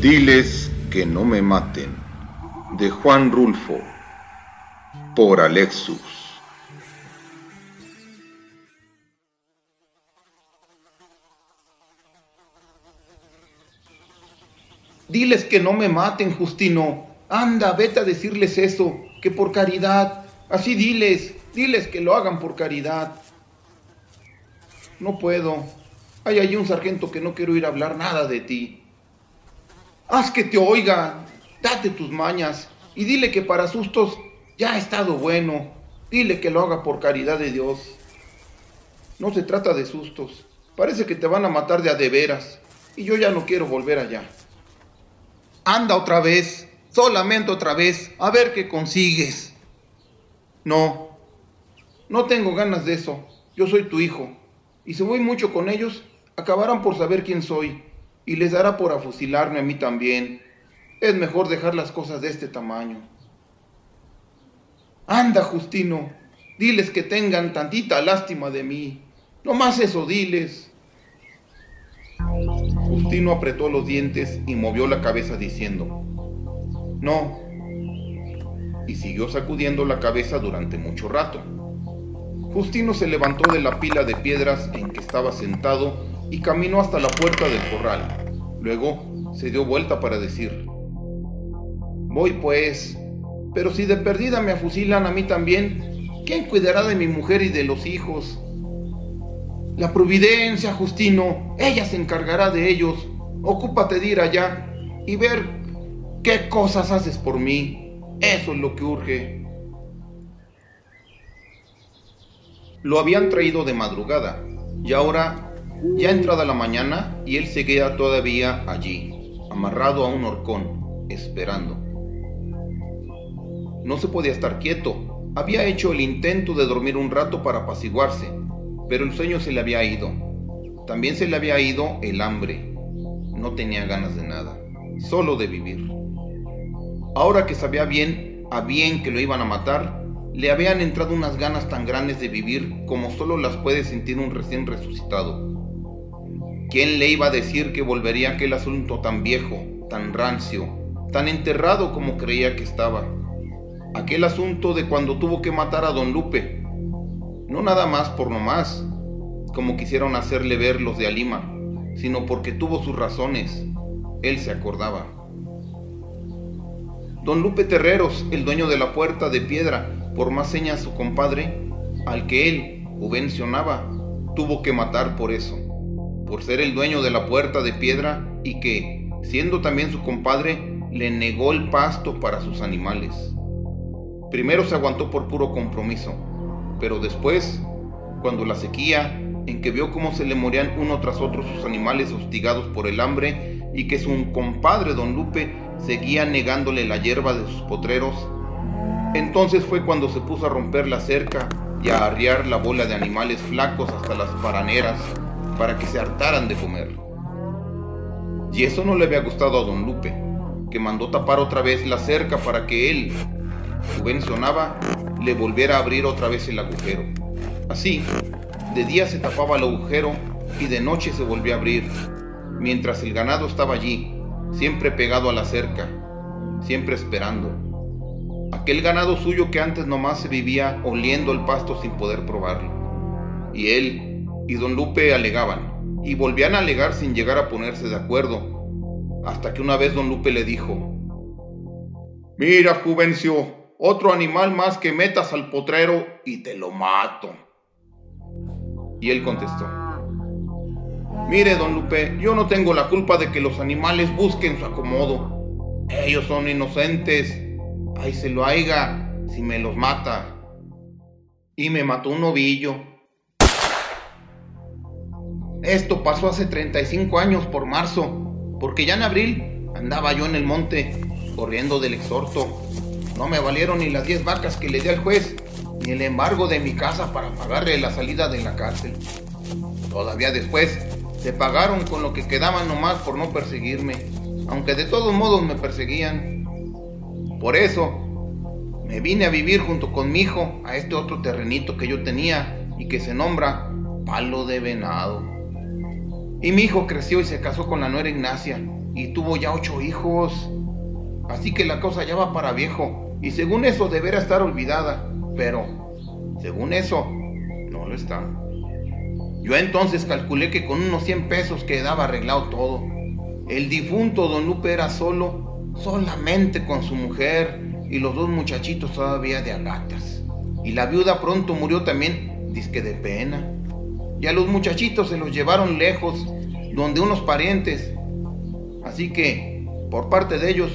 Diles que no me maten, de Juan Rulfo, por Alexus. Diles que no me maten, Justino. Anda, vete a decirles eso, que por caridad. Así diles, diles que lo hagan por caridad. No puedo. Hay allí un sargento que no quiero ir a hablar nada de ti. Haz que te oiga, date tus mañas y dile que para sustos ya ha estado bueno. Dile que lo haga por caridad de Dios. No se trata de sustos. Parece que te van a matar de a de veras y yo ya no quiero volver allá. Anda otra vez, solamente otra vez, a ver qué consigues. No, no tengo ganas de eso. Yo soy tu hijo. Y si voy mucho con ellos, acabarán por saber quién soy y les dará por afusilarme a mí también. Es mejor dejar las cosas de este tamaño. Anda, Justino, diles que tengan tantita lástima de mí. No más eso, diles. Justino apretó los dientes y movió la cabeza diciendo, no. Y siguió sacudiendo la cabeza durante mucho rato. Justino se levantó de la pila de piedras en que estaba sentado y caminó hasta la puerta del corral. Luego se dio vuelta para decir, Voy pues, pero si de perdida me afusilan a mí también, ¿quién cuidará de mi mujer y de los hijos? La providencia, Justino, ella se encargará de ellos. Ocúpate de ir allá y ver qué cosas haces por mí. Eso es lo que urge. Lo habían traído de madrugada y ahora ya entrada la mañana y él seguía todavía allí, amarrado a un horcón, esperando. No se podía estar quieto. Había hecho el intento de dormir un rato para apaciguarse, pero el sueño se le había ido. También se le había ido el hambre. No tenía ganas de nada, solo de vivir. Ahora que sabía bien, a bien que lo iban a matar, le habían entrado unas ganas tan grandes de vivir como solo las puede sentir un recién resucitado. ¿Quién le iba a decir que volvería aquel asunto tan viejo, tan rancio, tan enterrado como creía que estaba? Aquel asunto de cuando tuvo que matar a don Lupe. No nada más por no más, como quisieron hacerle ver los de Alima, sino porque tuvo sus razones. Él se acordaba. Don Lupe Terreros, el dueño de la puerta de piedra, por más señas su compadre, al que él subvencionaba, tuvo que matar por eso por ser el dueño de la puerta de piedra y que, siendo también su compadre, le negó el pasto para sus animales. Primero se aguantó por puro compromiso, pero después, cuando la sequía, en que vio cómo se le morían uno tras otro sus animales hostigados por el hambre y que su compadre don Lupe seguía negándole la hierba de sus potreros, entonces fue cuando se puso a romper la cerca y a arriar la bola de animales flacos hasta las paraneras para que se hartaran de comer. Y eso no le había gustado a don Lupe, que mandó tapar otra vez la cerca para que él, subvencionaba, le volviera a abrir otra vez el agujero. Así, de día se tapaba el agujero y de noche se volvía a abrir, mientras el ganado estaba allí, siempre pegado a la cerca, siempre esperando. Aquel ganado suyo que antes nomás se vivía oliendo el pasto sin poder probarlo. Y él, y don Lupe alegaban, y volvían a alegar sin llegar a ponerse de acuerdo, hasta que una vez don Lupe le dijo, Mira, Juvencio, otro animal más que metas al potrero y te lo mato. Y él contestó, Mire, don Lupe, yo no tengo la culpa de que los animales busquen su acomodo. Ellos son inocentes. Ay, se lo haiga si me los mata. Y me mató un novillo esto pasó hace 35 años por marzo, porque ya en abril andaba yo en el monte corriendo del exhorto. No me valieron ni las 10 vacas que le di al juez, ni el embargo de mi casa para pagarle la salida de la cárcel. Todavía después se pagaron con lo que quedaban nomás por no perseguirme, aunque de todos modos me perseguían. Por eso me vine a vivir junto con mi hijo a este otro terrenito que yo tenía y que se nombra Palo de Venado. Y mi hijo creció y se casó con la nuera Ignacia y tuvo ya ocho hijos. Así que la cosa ya va para viejo y según eso deberá estar olvidada, pero según eso no lo está. Yo entonces calculé que con unos 100 pesos quedaba arreglado todo. El difunto don Lupe era solo, solamente con su mujer y los dos muchachitos todavía de agatas. Y la viuda pronto murió también, disque de pena. Y a los muchachitos se los llevaron lejos, donde unos parientes. Así que, por parte de ellos,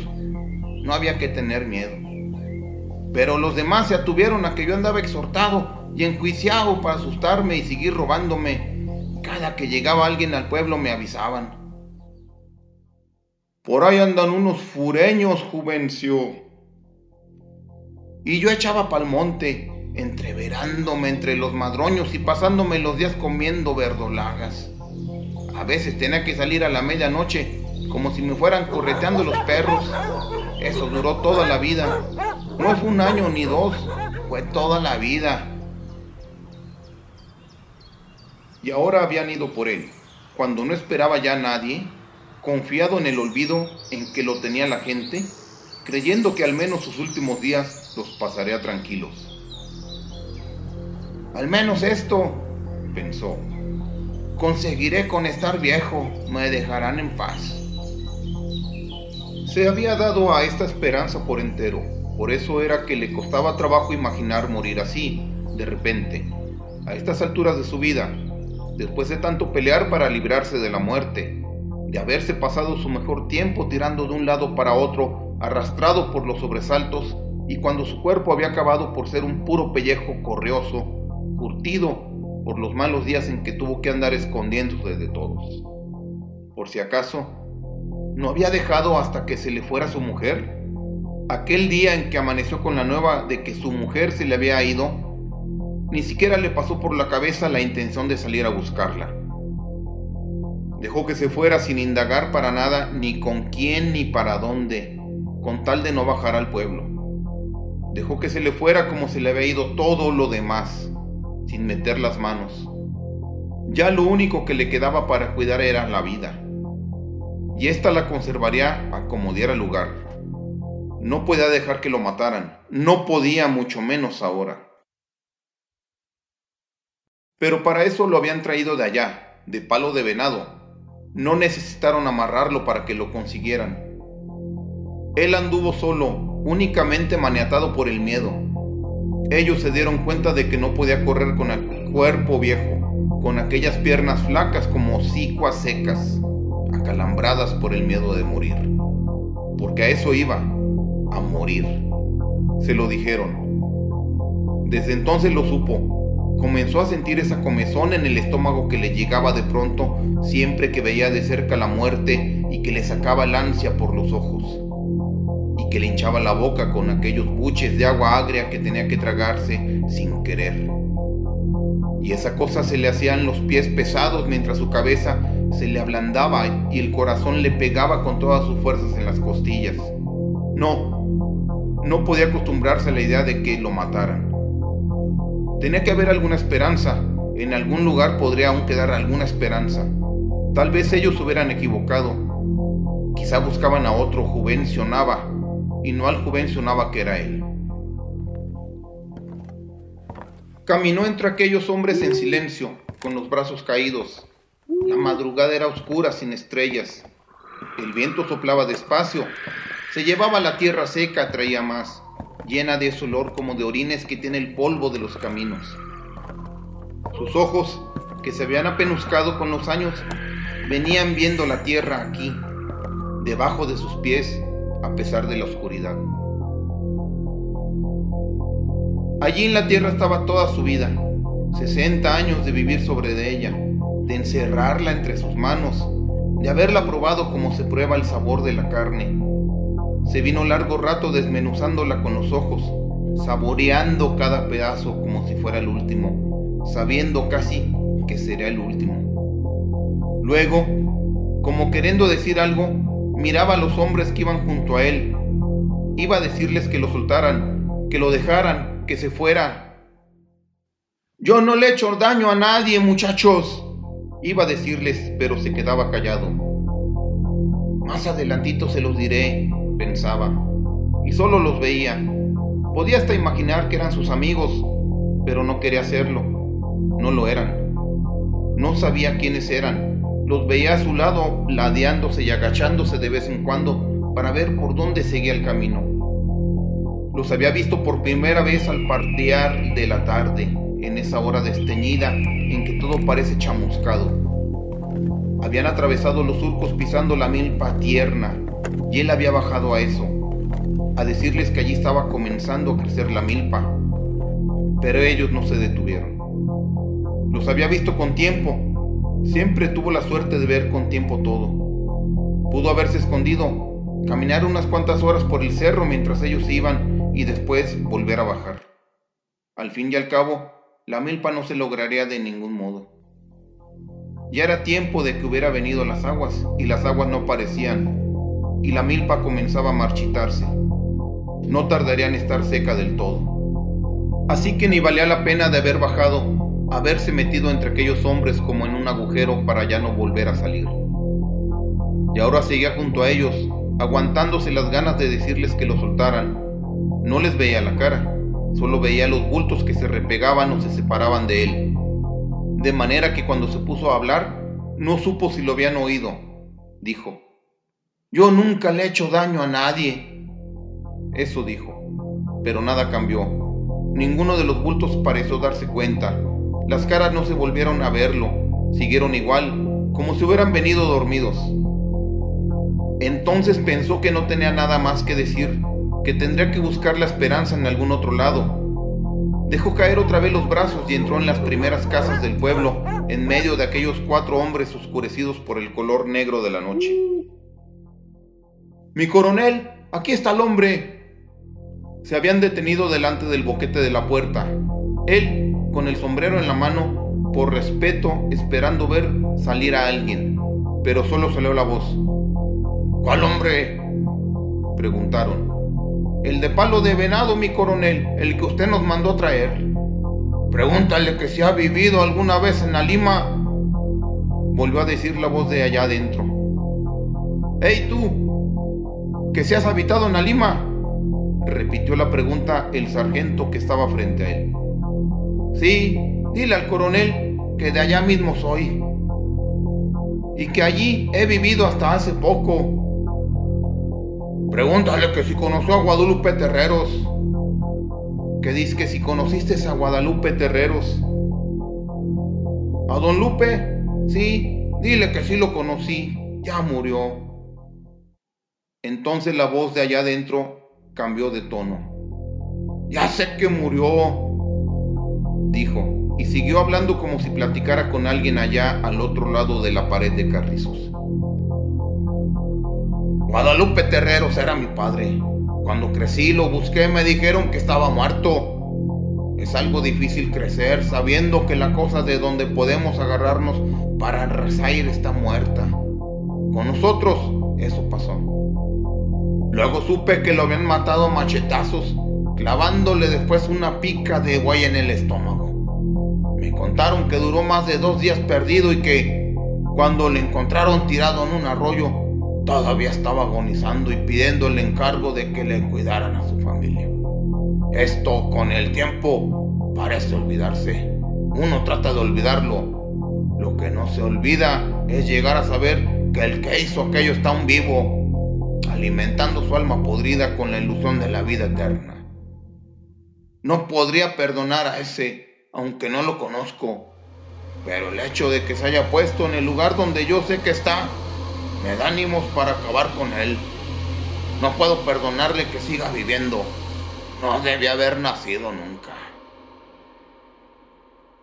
no había que tener miedo. Pero los demás se atuvieron a que yo andaba exhortado y enjuiciado para asustarme y seguir robándome. Cada que llegaba alguien al pueblo me avisaban. Por ahí andan unos fureños, Juvencio. Y yo echaba pa'l monte, entreverándome entre los madroños y pasándome los días comiendo verdolagas. A veces tenía que salir a la medianoche, como si me fueran correteando los perros. Eso duró toda la vida. No fue un año ni dos, fue toda la vida. Y ahora habían ido por él, cuando no esperaba ya nadie, confiado en el olvido en que lo tenía la gente, creyendo que al menos sus últimos días los pasaría tranquilos. Al menos esto, pensó, conseguiré con estar viejo, me dejarán en paz. Se había dado a esta esperanza por entero, por eso era que le costaba trabajo imaginar morir así, de repente, a estas alturas de su vida, después de tanto pelear para librarse de la muerte, de haberse pasado su mejor tiempo tirando de un lado para otro, arrastrado por los sobresaltos, y cuando su cuerpo había acabado por ser un puro pellejo correoso, curtido por los malos días en que tuvo que andar escondiéndose de todos. Por si acaso, ¿no había dejado hasta que se le fuera su mujer? Aquel día en que amaneció con la nueva de que su mujer se le había ido, ni siquiera le pasó por la cabeza la intención de salir a buscarla. Dejó que se fuera sin indagar para nada ni con quién ni para dónde, con tal de no bajar al pueblo. Dejó que se le fuera como se le había ido todo lo demás, sin meter las manos. Ya lo único que le quedaba para cuidar era la vida. Y ésta la conservaría a como diera lugar. No podía dejar que lo mataran, no podía mucho menos ahora. Pero para eso lo habían traído de allá, de palo de venado, no necesitaron amarrarlo para que lo consiguieran. Él anduvo solo, únicamente maniatado por el miedo. Ellos se dieron cuenta de que no podía correr con el cuerpo viejo, con aquellas piernas flacas como cicuas secas, acalambradas por el miedo de morir. Porque a eso iba, a morir. Se lo dijeron. Desde entonces lo supo, comenzó a sentir esa comezón en el estómago que le llegaba de pronto siempre que veía de cerca la muerte y que le sacaba el ansia por los ojos y que le hinchaba la boca con aquellos buches de agua agria que tenía que tragarse sin querer. Y esa cosa se le hacían los pies pesados mientras su cabeza se le ablandaba y el corazón le pegaba con todas sus fuerzas en las costillas. No, no podía acostumbrarse a la idea de que lo mataran. Tenía que haber alguna esperanza. En algún lugar podría aún quedar alguna esperanza. Tal vez ellos hubieran equivocado. Quizá buscaban a otro Juvencio Nava y no al Juvencio Nava que era él. Caminó entre aquellos hombres en silencio, con los brazos caídos. La madrugada era oscura, sin estrellas. El viento soplaba despacio. Se llevaba la tierra seca, traía más llena de ese olor como de orines que tiene el polvo de los caminos. Sus ojos, que se habían apenuscado con los años, venían viendo la tierra aquí, debajo de sus pies, a pesar de la oscuridad. Allí en la tierra estaba toda su vida, 60 años de vivir sobre de ella, de encerrarla entre sus manos, de haberla probado como se prueba el sabor de la carne, se vino largo rato desmenuzándola con los ojos, saboreando cada pedazo como si fuera el último, sabiendo casi que sería el último. Luego, como queriendo decir algo, miraba a los hombres que iban junto a él. Iba a decirles que lo soltaran, que lo dejaran, que se fuera. Yo no le he hecho daño a nadie, muchachos, Iba a decirles, pero se quedaba callado. Más adelantito se los diré, pensaba, y solo los veía. Podía hasta imaginar que eran sus amigos, pero no quería hacerlo. No lo eran. No sabía quiénes eran. Los veía a su lado, ladeándose y agachándose de vez en cuando para ver por dónde seguía el camino. Los había visto por primera vez al partear de la tarde, en esa hora desteñida en que todo parece chamuscado. Habían atravesado los surcos pisando la milpa tierna y él había bajado a eso, a decirles que allí estaba comenzando a crecer la milpa. Pero ellos no se detuvieron. Los había visto con tiempo. Siempre tuvo la suerte de ver con tiempo todo. Pudo haberse escondido, caminar unas cuantas horas por el cerro mientras ellos iban y después volver a bajar. Al fin y al cabo, la milpa no se lograría de ningún modo. Ya era tiempo de que hubiera venido las aguas y las aguas no parecían y la milpa comenzaba a marchitarse. No tardaría en estar seca del todo. Así que ni valía la pena de haber bajado, haberse metido entre aquellos hombres como en un agujero para ya no volver a salir. Y ahora seguía junto a ellos, aguantándose las ganas de decirles que lo soltaran. No les veía la cara, solo veía los bultos que se repegaban o se separaban de él. De manera que cuando se puso a hablar, no supo si lo habían oído. Dijo, yo nunca le he hecho daño a nadie. Eso dijo, pero nada cambió. Ninguno de los bultos pareció darse cuenta. Las caras no se volvieron a verlo, siguieron igual, como si hubieran venido dormidos. Entonces pensó que no tenía nada más que decir, que tendría que buscar la esperanza en algún otro lado. Dejó caer otra vez los brazos y entró en las primeras casas del pueblo, en medio de aquellos cuatro hombres oscurecidos por el color negro de la noche. Mi coronel, aquí está el hombre. Se habían detenido delante del boquete de la puerta. Él, con el sombrero en la mano, por respeto, esperando ver salir a alguien, pero solo salió la voz. ¿Cuál hombre? Preguntaron. El de palo de venado, mi coronel, el que usted nos mandó traer. Pregúntale que si ha vivido alguna vez en la Lima. Volvió a decir la voz de allá adentro. ¡Ey tú! Que se has habitado en Alima? Repitió la pregunta el sargento que estaba frente a él. Sí, dile al coronel que de allá mismo soy. Y que allí he vivido hasta hace poco. Pregúntale que si conoció a Guadalupe Terreros. Que dice que si conociste a Guadalupe Terreros. ¿A don Lupe? Sí, dile que sí lo conocí. Ya murió. Entonces la voz de allá adentro cambió de tono. Ya sé que murió, dijo, y siguió hablando como si platicara con alguien allá al otro lado de la pared de carrizos. Guadalupe Terreros era mi padre. Cuando crecí lo busqué, me dijeron que estaba muerto. Es algo difícil crecer sabiendo que la cosa de donde podemos agarrarnos para rezar está muerta. Con nosotros eso pasó. Luego supe que lo habían matado machetazos, clavándole después una pica de guay en el estómago. Me contaron que duró más de dos días perdido y que cuando le encontraron tirado en un arroyo, todavía estaba agonizando y pidiendo el encargo de que le cuidaran a su familia. Esto con el tiempo parece olvidarse. Uno trata de olvidarlo. Lo que no se olvida es llegar a saber que el que hizo aquello está aún vivo alimentando su alma podrida con la ilusión de la vida eterna. No podría perdonar a ese, aunque no lo conozco, pero el hecho de que se haya puesto en el lugar donde yo sé que está, me da ánimos para acabar con él. No puedo perdonarle que siga viviendo. No debe haber nacido nunca.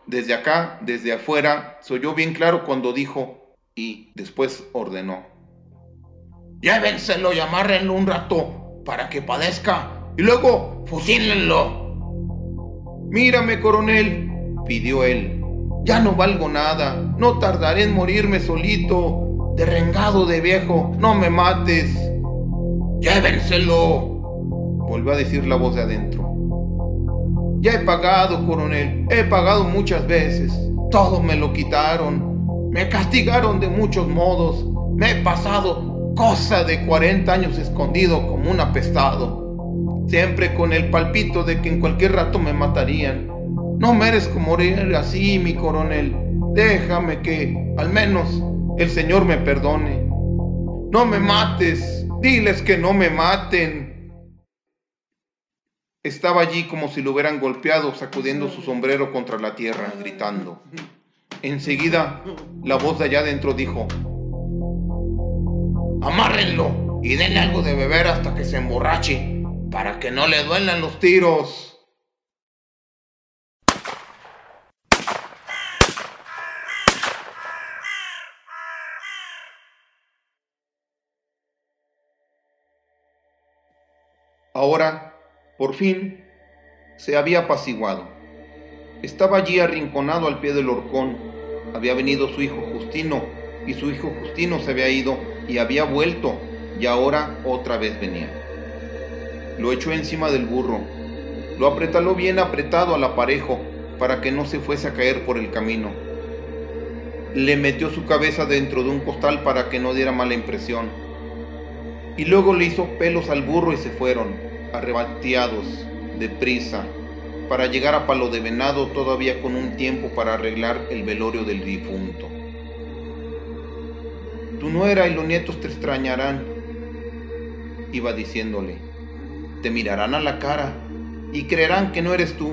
Desde acá, desde afuera, se oyó bien claro cuando dijo y después ordenó. Llévenselo y amárrenlo un rato para que padezca y luego fusílenlo. Mírame, coronel, pidió él. Ya no valgo nada. No tardaré en morirme solito, derrengado de viejo. No me mates. Llévenselo, volvió a decir la voz de adentro. Ya he pagado, coronel. He pagado muchas veces. Todo me lo quitaron. Me castigaron de muchos modos. Me he pasado cosa de 40 años escondido como un apestado. Siempre con el palpito de que en cualquier rato me matarían. No merezco morir así, mi coronel. Déjame que, al menos, el Señor me perdone. No me mates. Diles que no me maten. Estaba allí como si lo hubieran golpeado, sacudiendo su sombrero contra la tierra, gritando. Enseguida, la voz de allá adentro dijo, Amárrenlo y denle algo de beber hasta que se emborrache, para que no le duelan los tiros. Ahora, por fin, se había apaciguado. Estaba allí arrinconado al pie del horcón. Había venido su hijo Justino, y su hijo Justino se había ido y había vuelto, y ahora otra vez venía. Lo echó encima del burro, lo apretaló bien apretado al aparejo para que no se fuese a caer por el camino. Le metió su cabeza dentro de un costal para que no diera mala impresión y luego le hizo pelos al burro y se fueron, arrebateados, deprisa, para llegar a Palo de Venado todavía con un tiempo para arreglar el velorio del difunto. Tu nuera y los nietos te extrañarán, iba diciéndole. Te mirarán a la cara y creerán que no eres tú.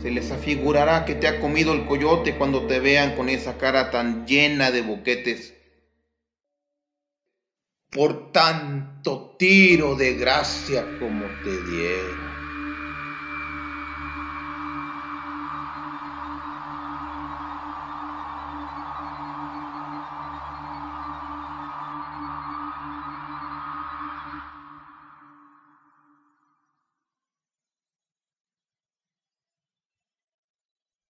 Se les afigurará que te ha comido el coyote cuando te vean con esa cara tan llena de boquetes por tanto tiro de gracia como te dieron.